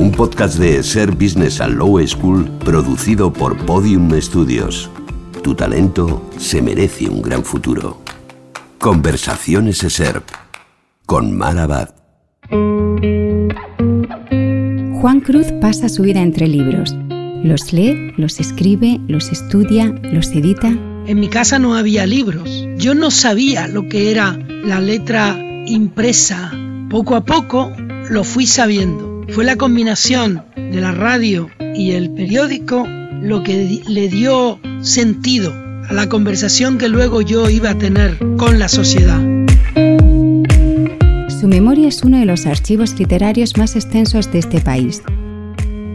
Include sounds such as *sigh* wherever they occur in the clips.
Un podcast de ESER Business and Law School producido por Podium Studios. Tu talento se merece un gran futuro. Conversaciones ESER con Mar Juan Cruz pasa su vida entre libros. Los lee, los escribe, los estudia, los edita. En mi casa no había libros. Yo no sabía lo que era la letra impresa. Poco a poco lo fui sabiendo. Fue la combinación de la radio y el periódico lo que le dio sentido a la conversación que luego yo iba a tener con la sociedad. Su memoria es uno de los archivos literarios más extensos de este país.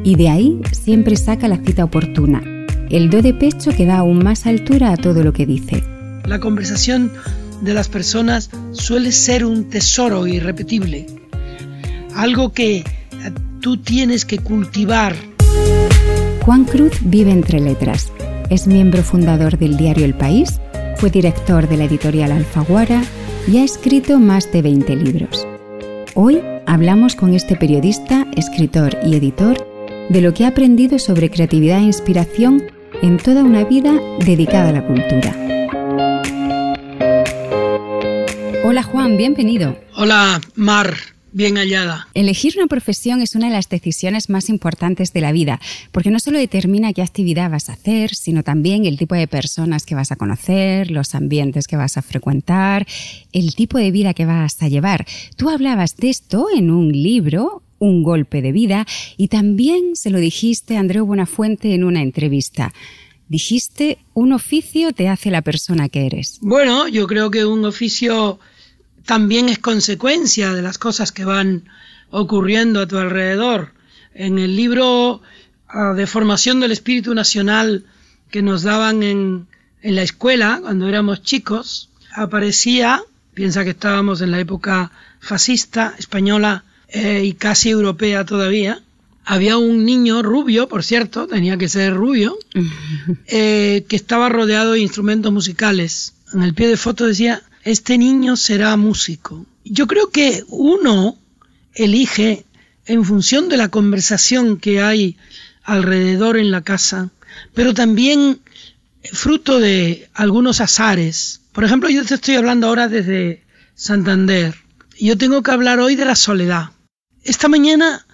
Y de ahí siempre saca la cita oportuna, el do de pecho que da aún más altura a todo lo que dice. La conversación de las personas suele ser un tesoro irrepetible, algo que tú tienes que cultivar. Juan Cruz vive entre letras. Es miembro fundador del diario El País, fue director de la editorial Alfaguara y ha escrito más de 20 libros. Hoy hablamos con este periodista, escritor y editor de lo que ha aprendido sobre creatividad e inspiración en toda una vida dedicada a la cultura. Hola Juan, bienvenido. Hola Mar, bien hallada. Elegir una profesión es una de las decisiones más importantes de la vida, porque no solo determina qué actividad vas a hacer, sino también el tipo de personas que vas a conocer, los ambientes que vas a frecuentar, el tipo de vida que vas a llevar. Tú hablabas de esto en un libro, Un golpe de vida, y también se lo dijiste a Andreu Buenafuente en una entrevista. Dijiste, un oficio te hace la persona que eres. Bueno, yo creo que un oficio también es consecuencia de las cosas que van ocurriendo a tu alrededor. En el libro ah, de formación del espíritu nacional que nos daban en, en la escuela cuando éramos chicos, aparecía, piensa que estábamos en la época fascista española eh, y casi europea todavía, había un niño rubio, por cierto, tenía que ser rubio, *laughs* eh, que estaba rodeado de instrumentos musicales. En el pie de foto decía este niño será músico. Yo creo que uno elige en función de la conversación que hay alrededor en la casa, pero también fruto de algunos azares. Por ejemplo, yo te estoy hablando ahora desde Santander. Yo tengo que hablar hoy de la soledad. Esta mañana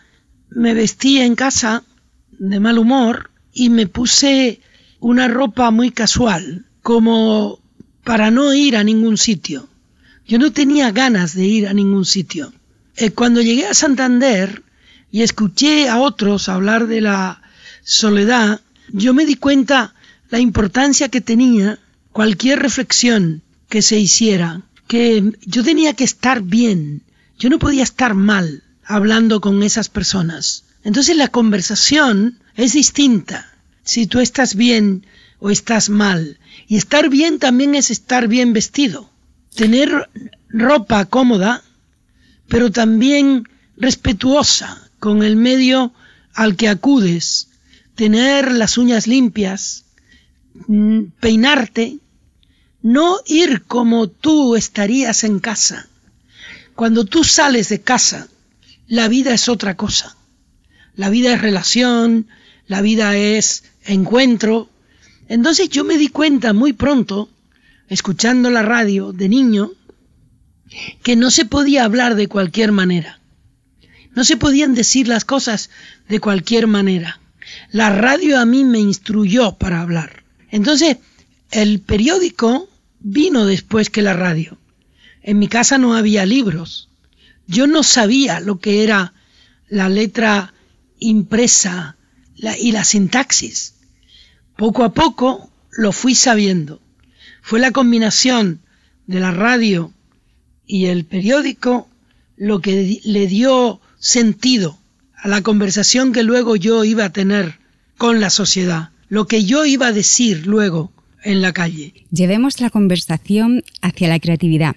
me vestí en casa de mal humor y me puse una ropa muy casual, como para no ir a ningún sitio. Yo no tenía ganas de ir a ningún sitio. Eh, cuando llegué a Santander y escuché a otros hablar de la soledad, yo me di cuenta la importancia que tenía cualquier reflexión que se hiciera, que yo tenía que estar bien, yo no podía estar mal hablando con esas personas. Entonces la conversación es distinta si tú estás bien o estás mal. Y estar bien también es estar bien vestido. Tener ropa cómoda, pero también respetuosa con el medio al que acudes. Tener las uñas limpias, mm, peinarte, no ir como tú estarías en casa. Cuando tú sales de casa, la vida es otra cosa. La vida es relación, la vida es encuentro, entonces yo me di cuenta muy pronto, escuchando la radio de niño, que no se podía hablar de cualquier manera. No se podían decir las cosas de cualquier manera. La radio a mí me instruyó para hablar. Entonces, el periódico vino después que la radio. En mi casa no había libros. Yo no sabía lo que era la letra impresa y la sintaxis. Poco a poco lo fui sabiendo. Fue la combinación de la radio y el periódico lo que le dio sentido a la conversación que luego yo iba a tener con la sociedad, lo que yo iba a decir luego en la calle. Llevemos la conversación hacia la creatividad.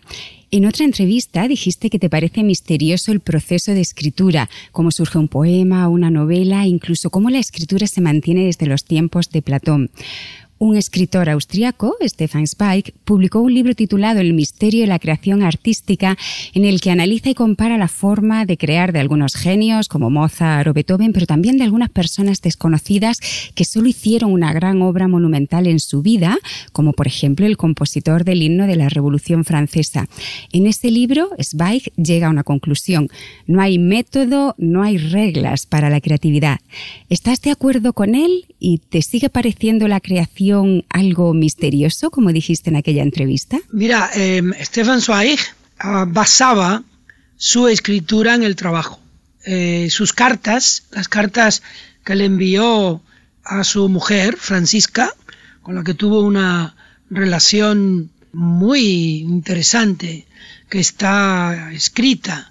En otra entrevista dijiste que te parece misterioso el proceso de escritura, cómo surge un poema, una novela, incluso cómo la escritura se mantiene desde los tiempos de Platón. Un escritor austriaco, Stefan Zweig, publicó un libro titulado El misterio de la creación artística, en el que analiza y compara la forma de crear de algunos genios como Mozart o Beethoven, pero también de algunas personas desconocidas que solo hicieron una gran obra monumental en su vida, como por ejemplo el compositor del himno de la Revolución Francesa. En este libro, Zweig llega a una conclusión. No hay método, no hay reglas para la creatividad. ¿Estás de acuerdo con él y te sigue pareciendo la creación algo misterioso, como dijiste en aquella entrevista? Mira, em, Stefan Zweig ah, basaba su escritura en el trabajo. Eh, sus cartas, las cartas que le envió a su mujer, Francisca, con la que tuvo una relación muy interesante, que está escrita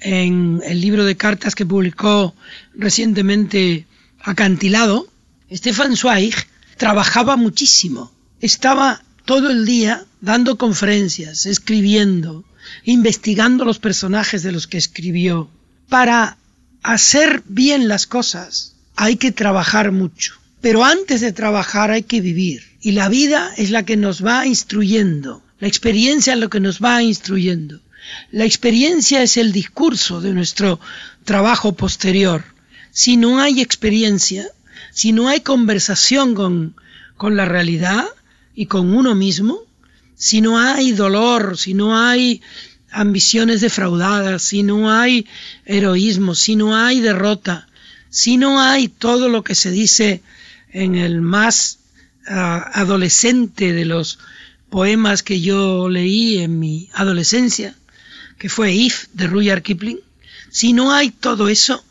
en el libro de cartas que publicó recientemente Acantilado, Stefan Zweig trabajaba muchísimo. Estaba todo el día dando conferencias, escribiendo, investigando los personajes de los que escribió. Para hacer bien las cosas hay que trabajar mucho. Pero antes de trabajar hay que vivir. Y la vida es la que nos va instruyendo. La experiencia es lo que nos va instruyendo. La experiencia es el discurso de nuestro trabajo posterior. Si no hay experiencia, si no hay conversación con, con la realidad y con uno mismo, si no hay dolor, si no hay ambiciones defraudadas, si no hay heroísmo, si no hay derrota, si no hay todo lo que se dice en el más ah, adolescente de los poemas que yo leí en mi adolescencia, que fue If de Rudyard Kipling, si no hay todo eso,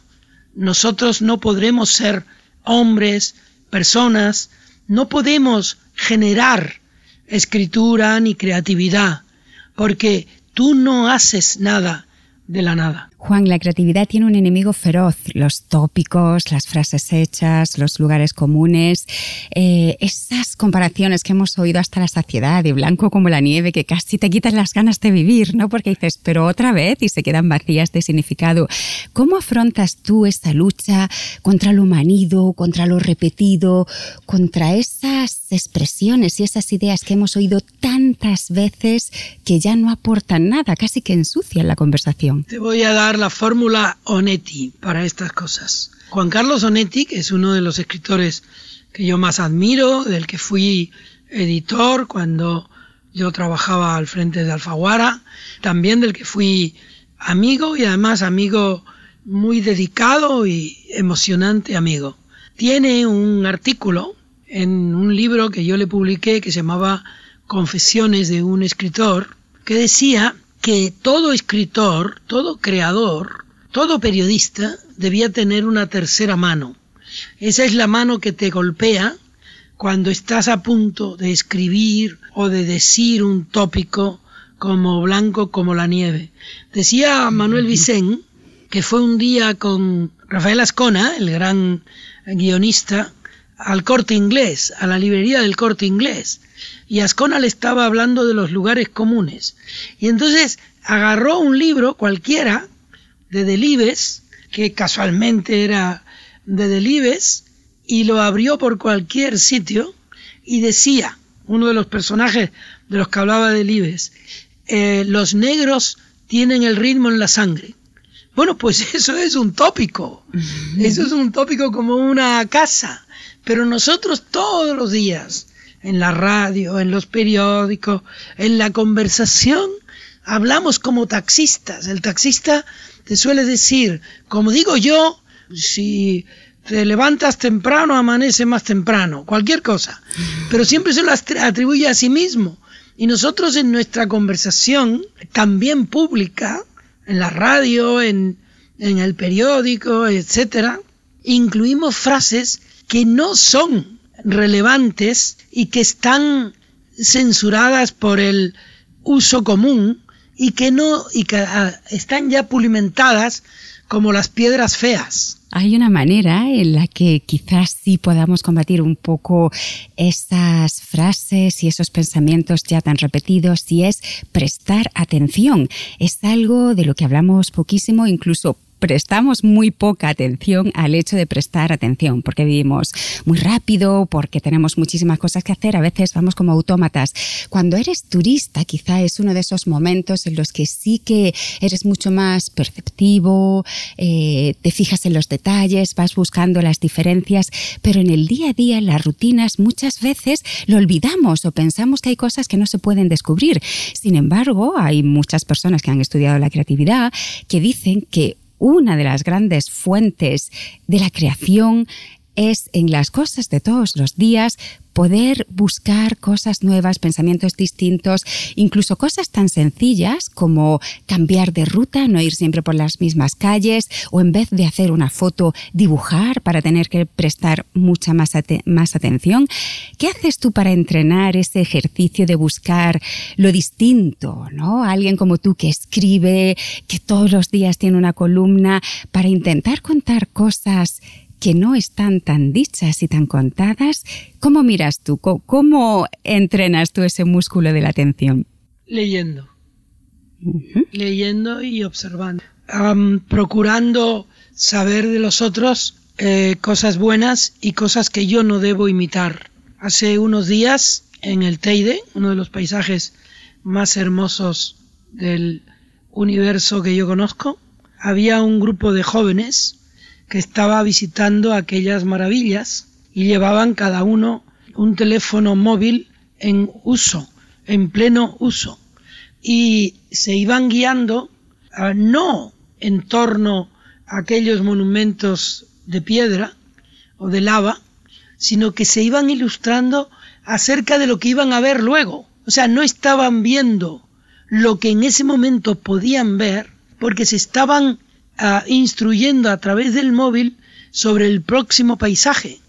nosotros no podremos ser hombres, personas, no podemos generar escritura ni creatividad, porque tú no haces nada de la nada. Juan, la creatividad tiene un enemigo feroz, los tópicos, las frases hechas, los lugares comunes, eh, esas comparaciones que hemos oído hasta la saciedad, de blanco como la nieve, que casi te quitan las ganas de vivir, ¿no? Porque dices, pero otra vez y se quedan vacías de significado. ¿Cómo afrontas tú esta lucha contra lo manido, contra lo repetido, contra esas expresiones y esas ideas que hemos oído tantas veces que ya no aportan nada, casi que ensucian la conversación? Te voy a dar la fórmula Onetti para estas cosas. Juan Carlos Onetti, que es uno de los escritores que yo más admiro, del que fui editor cuando yo trabajaba al frente de Alfaguara, también del que fui amigo y además amigo muy dedicado y emocionante amigo. Tiene un artículo en un libro que yo le publiqué que se llamaba Confesiones de un escritor, que decía que todo escritor, todo creador, todo periodista debía tener una tercera mano. Esa es la mano que te golpea cuando estás a punto de escribir o de decir un tópico como blanco como la nieve. Decía Manuel Vicén que fue un día con Rafael Ascona, el gran guionista, al corte inglés, a la librería del corte inglés y Ascona le estaba hablando de los lugares comunes. Y entonces agarró un libro cualquiera de Delibes, que casualmente era de Delibes, y lo abrió por cualquier sitio y decía, uno de los personajes de los que hablaba Delibes, eh, los negros tienen el ritmo en la sangre. Bueno, pues *laughs* eso es un tópico, eso es un tópico como una casa, pero nosotros todos los días en la radio, en los periódicos, en la conversación, hablamos como taxistas. El taxista te suele decir, como digo yo, si te levantas temprano, amanece más temprano, cualquier cosa. Pero siempre se lo atribuye a sí mismo. Y nosotros en nuestra conversación, también pública, en la radio, en, en el periódico, etcétera, incluimos frases que no son relevantes y que están censuradas por el uso común y que no y que ah, están ya pulimentadas como las piedras feas. Hay una manera en la que quizás sí podamos combatir un poco esas frases y esos pensamientos ya tan repetidos y es prestar atención. Es algo de lo que hablamos poquísimo, incluso prestamos muy poca atención al hecho de prestar atención, porque vivimos muy rápido, porque tenemos muchísimas cosas que hacer, a veces vamos como autómatas. Cuando eres turista, quizá es uno de esos momentos en los que sí que eres mucho más perceptivo, eh, te fijas en los detalles, vas buscando las diferencias, pero en el día a día, en las rutinas, muchas veces lo olvidamos o pensamos que hay cosas que no se pueden descubrir. Sin embargo, hay muchas personas que han estudiado la creatividad que dicen que una de las grandes fuentes de la creación es en las cosas de todos los días poder buscar cosas nuevas, pensamientos distintos, incluso cosas tan sencillas como cambiar de ruta, no ir siempre por las mismas calles o en vez de hacer una foto, dibujar para tener que prestar mucha más, más atención. ¿Qué haces tú para entrenar ese ejercicio de buscar lo distinto? ¿no? Alguien como tú que escribe, que todos los días tiene una columna para intentar contar cosas que no están tan dichas y tan contadas. ¿Cómo miras tú? ¿Cómo entrenas tú ese músculo de la atención? Leyendo. Leyendo y observando. procurando saber de los otros eh, cosas buenas y cosas que yo no debo imitar. Hace unos días en el Teide, uno de los paisajes más hermosos del universo que yo conozco, había un grupo de jóvenes que estaba visitando aquellas maravillas y llevaban cada uno un teléfono móvil en uso, en pleno uso, y se iban guiando no en torno a aquellos monumentos de piedra o de lava, sino que se iban ilustrando acerca de lo que iban a ver luego. O sea, no estaban viendo lo que en ese momento podían ver, porque se estaban instruyendo a través del móvil sobre el próximo paisaje.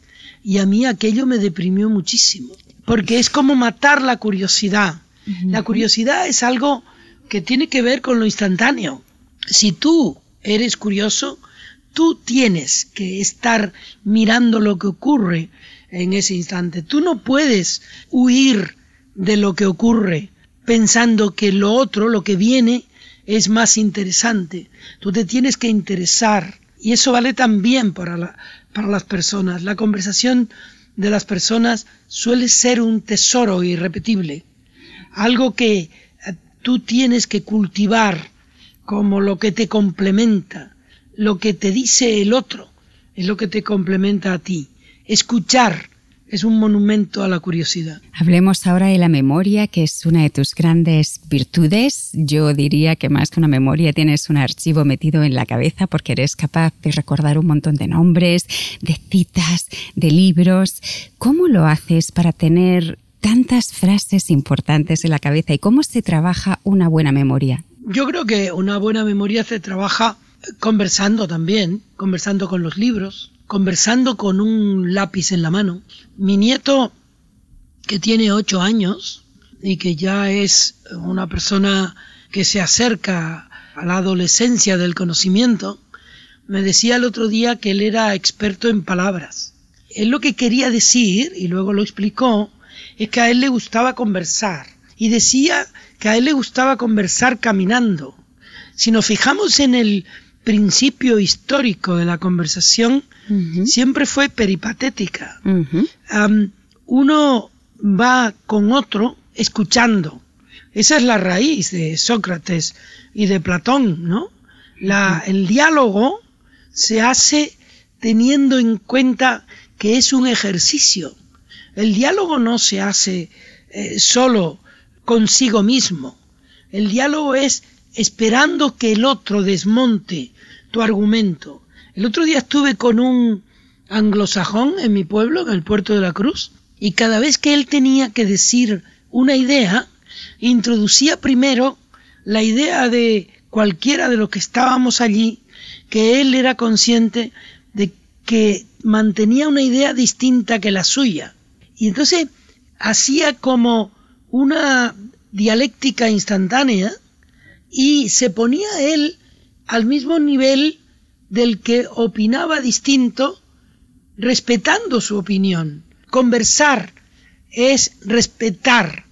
Y a mí aquello me deprimió muchísimo, porque es como matar la curiosidad. La curiosidad es algo que tiene que ver con lo instantáneo. Si tú eres curioso, tú tienes que estar mirando lo que ocurre en ese instante. Tú no puedes huir de lo que ocurre pensando que lo otro, lo que viene, es más interesante. Tú te tienes que interesar y eso vale también para, para las personas. La conversación de las personas suele ser un tesoro irrepetible, algo que eh, tú tienes que cultivar como lo que te complementa, lo que te dice el otro, es lo que te complementa a ti. Escuchar es un monumento a la curiosidad. Hablemos ahora de la memoria, que es una de tus grandes virtudes. Yo diría que más que una memoria tienes un archivo metido en la cabeza porque eres capaz de recordar un montón de nombres, de citas, de libros. ¿Cómo lo haces para tener tantas frases importantes en la cabeza y cómo se trabaja una buena memoria? Yo creo que una buena memoria se trabaja conversando también, conversando con los libros, conversando con un lápiz en la mano. Mi nieto, que tiene ocho años y que ya es una persona que se acerca a la adolescencia del conocimiento, me decía el otro día que él era experto en palabras. Él lo que quería decir, y luego lo explicó, es que a él le gustaba conversar. Y decía que a él le gustaba conversar caminando. Si nos fijamos en el principio histórico de la conversación siempre fue peripatética. uno va con otro escuchando. Esa es la raíz de Sócrates y de Platón, ¿no? La, el diálogo se hace teniendo en cuenta que es un ejercicio. El diálogo no se hace eh, solo consigo mismo. El diálogo es esperando que el otro desmonte tu argumento. El otro día estuve con un anglosajón en mi pueblo, en el puerto de la Cruz, y cada vez que él tenía que decir una idea, introducía primero la idea de cualquiera de los que estábamos allí, que él era consciente de que mantenía una idea distinta que la suya. Y entonces hacía como una dialéctica instantánea y se ponía él al mismo nivel del que opinaba distinto, respetando su opinión. Conversar es respetar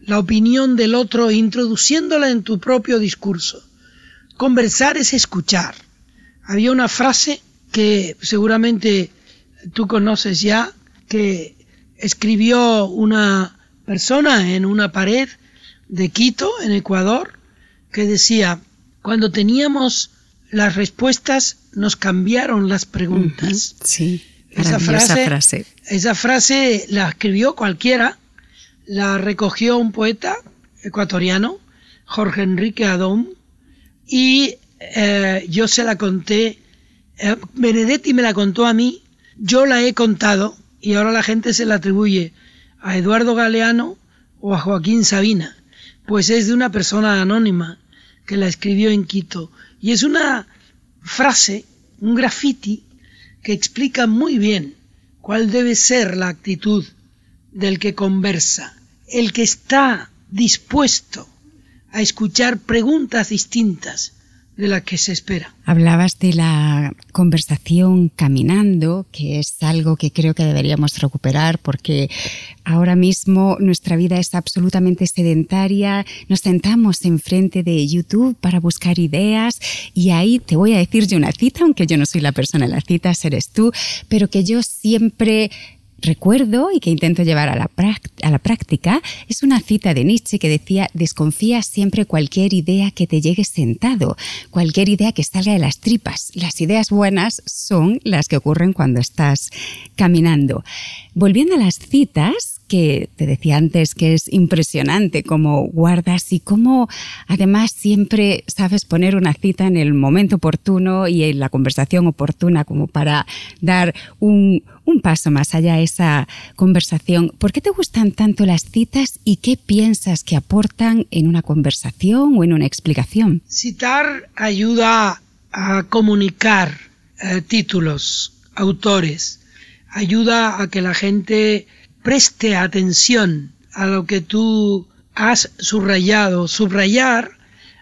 la opinión del otro introduciéndola en tu propio discurso. Conversar es escuchar. Había una frase que seguramente tú conoces ya, que escribió una persona en una pared de Quito, en Ecuador, que decía, cuando teníamos las respuestas, nos cambiaron las preguntas. Sí, esa frase, frase. Esa frase la escribió cualquiera, la recogió un poeta ecuatoriano, Jorge Enrique Adón, y eh, yo se la conté, eh, Benedetti me la contó a mí, yo la he contado y ahora la gente se la atribuye a Eduardo Galeano o a Joaquín Sabina, pues es de una persona anónima que la escribió en Quito. Y es una frase, un graffiti, que explica muy bien cuál debe ser la actitud del que conversa, el que está dispuesto a escuchar preguntas distintas de la que se espera. Hablabas de la conversación caminando, que es algo que creo que deberíamos recuperar porque ahora mismo nuestra vida es absolutamente sedentaria. Nos sentamos enfrente de YouTube para buscar ideas y ahí te voy a decir yo una cita, aunque yo no soy la persona de las citas, eres tú, pero que yo siempre recuerdo y que intento llevar a la, práctica es una cita de Nietzsche que decía, desconfía siempre cualquier idea que te llegue sentado, cualquier idea que salga de las tripas. Las ideas buenas son las que ocurren cuando estás caminando. Volviendo a las citas, que te decía antes que es impresionante cómo guardas y cómo además siempre sabes poner una cita en el momento oportuno y en la conversación oportuna como para dar un, paso más allá de esa conversación. ¿Por qué te gustan tanto las citas y qué piensas que aportan en una conversación o en una explicación? Citar ayuda a comunicar eh, títulos, autores, ayuda a que la gente preste atención a lo que tú has subrayado. Subrayar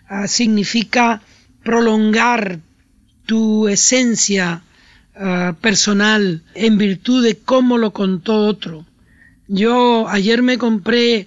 ah, significa prolongar tu esencia ah, personal en virtud de cómo lo contó otro. Yo ayer me compré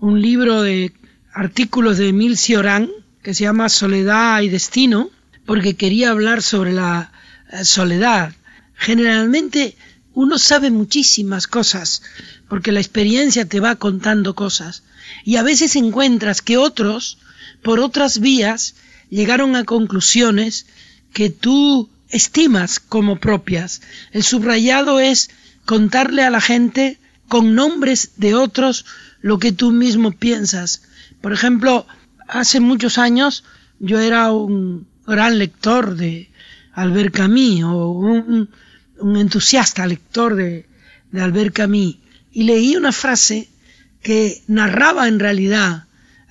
un libro de artículos de Emil Cioran que se llama Soledad y Destino porque quería hablar sobre la eh, soledad. Generalmente uno sabe muchísimas cosas porque la experiencia te va contando cosas y a veces encuentras que otros, por otras vías, llegaron a conclusiones que tú estimas como propias. El subrayado es contarle a la gente con nombres de otros lo que tú mismo piensas. Por ejemplo, hace muchos años yo era un gran lector de Albert Camus o un, un entusiasta lector de, de Albert Camus y leí una frase que narraba en realidad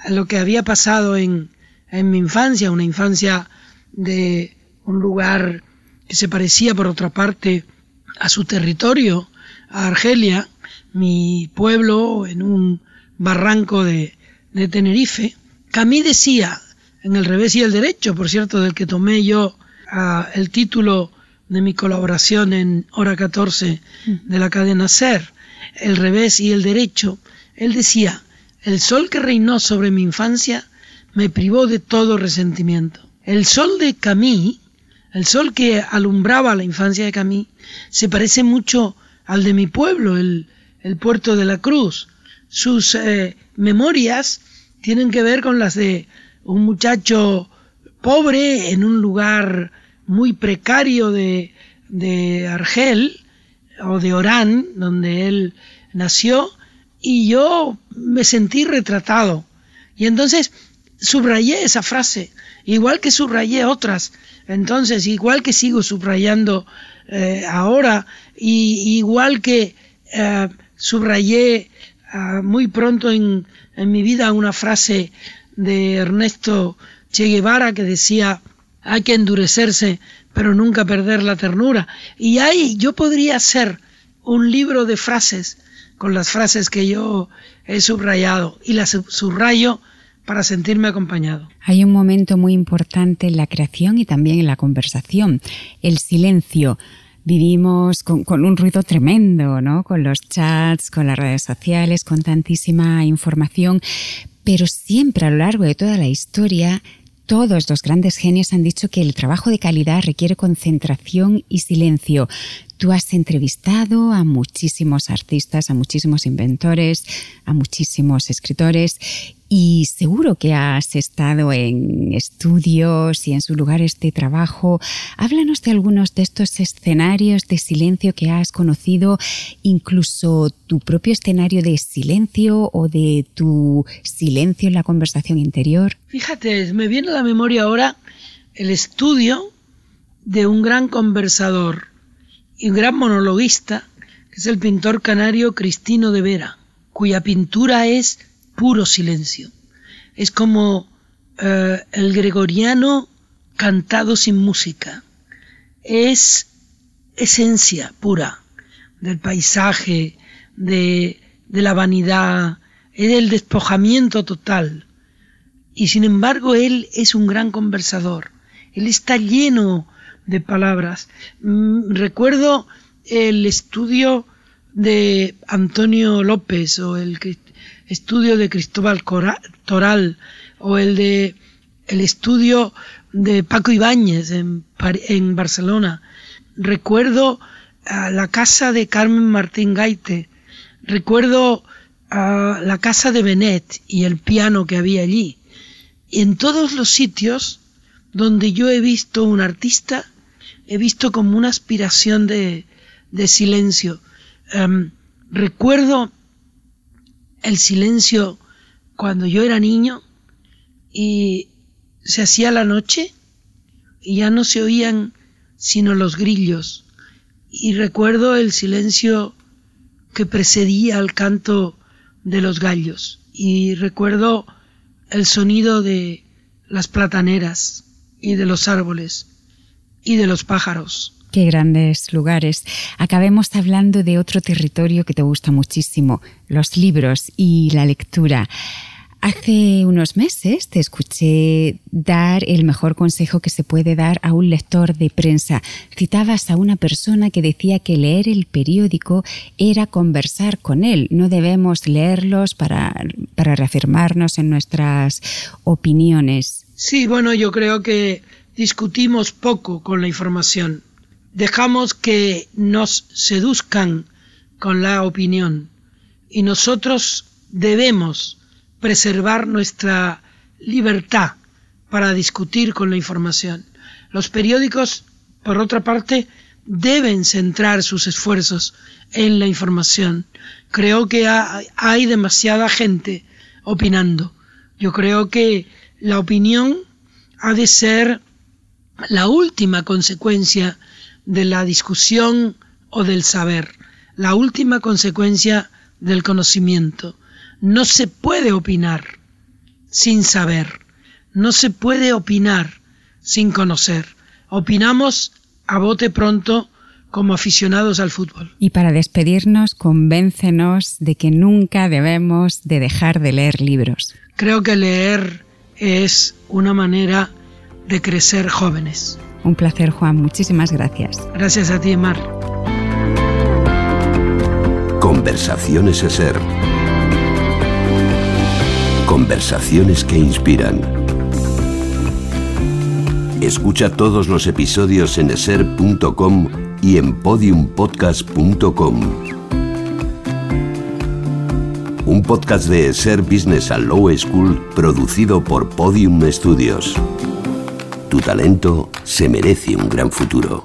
lo que había pasado en, en mi infancia, una infancia de un lugar que se parecía por otra parte a su territorio, a Argelia, mi pueblo en un barranco de, de Tenerife. Camille decía, en el revés y el derecho, por cierto, del que tomé yo ah, el título de mi colaboración en Hora 14 de la cadena SER, el revés y el derecho, él decía, el sol que reinó sobre mi infancia me privó de todo resentimiento. El sol de Camille, el sol que alumbraba la infancia de Camille, se parece mucho al de mi pueblo, el, el puerto de la Cruz. Sus eh, memorias tienen que ver con las de un muchacho pobre en un lugar muy precario de, de Argel o de Orán, donde él nació, y yo me sentí retratado. Y entonces subrayé esa frase, igual que subrayé otras. Entonces, igual que sigo subrayando eh, ahora, y igual que eh, subrayé ah, muy pronto en, en mi vida una frase de Ernesto Che Guevara que decía, hay que endurecerse, pero nunca perder la ternura. Y ahí yo podría hacer un libro de frases con las frases que yo he subrayado y las subrayo para sentirme acompañado. Hay un momento muy importante en la creación y también en la conversación, el silencio. Vivimos con, con, un ruido tremendo, ¿no? Con los chats, con las redes sociales, con tantísima información, pero siempre a lo largo de toda la historia todos los grandes genios han dicho que el trabajo de calidad requiere concentración y silencio. Tú has entrevistado a muchísimos artistas, a muchísimos inventores, a muchísimos escritores y seguro que has estado en estudios y en sus lugares de trabajo. Háblanos de algunos de estos escenarios de silencio que has conocido, incluso tu propio escenario de silencio o de tu silencio en la conversación interior. Fíjate, me viene a la memoria ahora el estudio de un gran conversador y un gran monologuista, que es el pintor canario Cristino de Vera, cuya pintura es puro silencio. Es como eh, el gregoriano cantado sin música. Es esencia pura del paisaje, de, de la vanidad, es el despojamiento total. Y sin embargo él es un gran conversador. Él está lleno de palabras. Mm, recuerdo el estudio de Antonio López o el estudio de Cristóbal Toral o el de el estudio de Paco Ibáñez en, Barcelona. Recuerdo a la casa de Carmen Martín Gaite. Recuerdo a la casa de Benet y el piano que había allí. Y en todos los sitios donde yo he visto un artista, he visto como una aspiración de, de silencio. Um, recuerdo el silencio cuando yo era niño y se hacía la noche y ya no se oían sino los grillos. Y recuerdo el silencio que precedía al canto de los gallos. Y recuerdo el sonido de las plataneras y de los árboles y de los pájaros. Qué grandes lugares. Acabemos hablando de otro territorio que te gusta muchísimo, los libros y la lectura. Hace unos meses te escuché dar el mejor consejo que se puede dar a un lector de prensa. Citabas a una persona que decía que leer el periódico era conversar con él. No debemos leerlos para, para reafirmarnos en nuestras opiniones. Sí, bueno, yo creo que discutimos poco con la información dejamos que nos seduzcan con la opinión y nosotros debemos preservar nuestra libertad para discutir con la información. Los periódicos, por otra parte, deben centrar sus esfuerzos en la información. Creo que hay demasiada gente opinando. Yo creo que la opinión ha de ser la última consecuencia de la discusión o del saber, la última consecuencia del conocimiento. No se puede opinar sin saber, no se puede opinar sin conocer. Opinamos a bote pronto como aficionados al fútbol. Y para despedirnos, convéncenos de que nunca debemos de dejar de leer libros. Creo que leer es una manera de crecer jóvenes. Un placer, Juan. Muchísimas gracias. Gracias a ti, Mar. Conversaciones ESER. Conversaciones que inspiran. Escucha todos los episodios en eser.com y en podiumpodcast.com. Un podcast de ESER Business and Low School producido por Podium Studios. Tu talento se merece un gran futuro.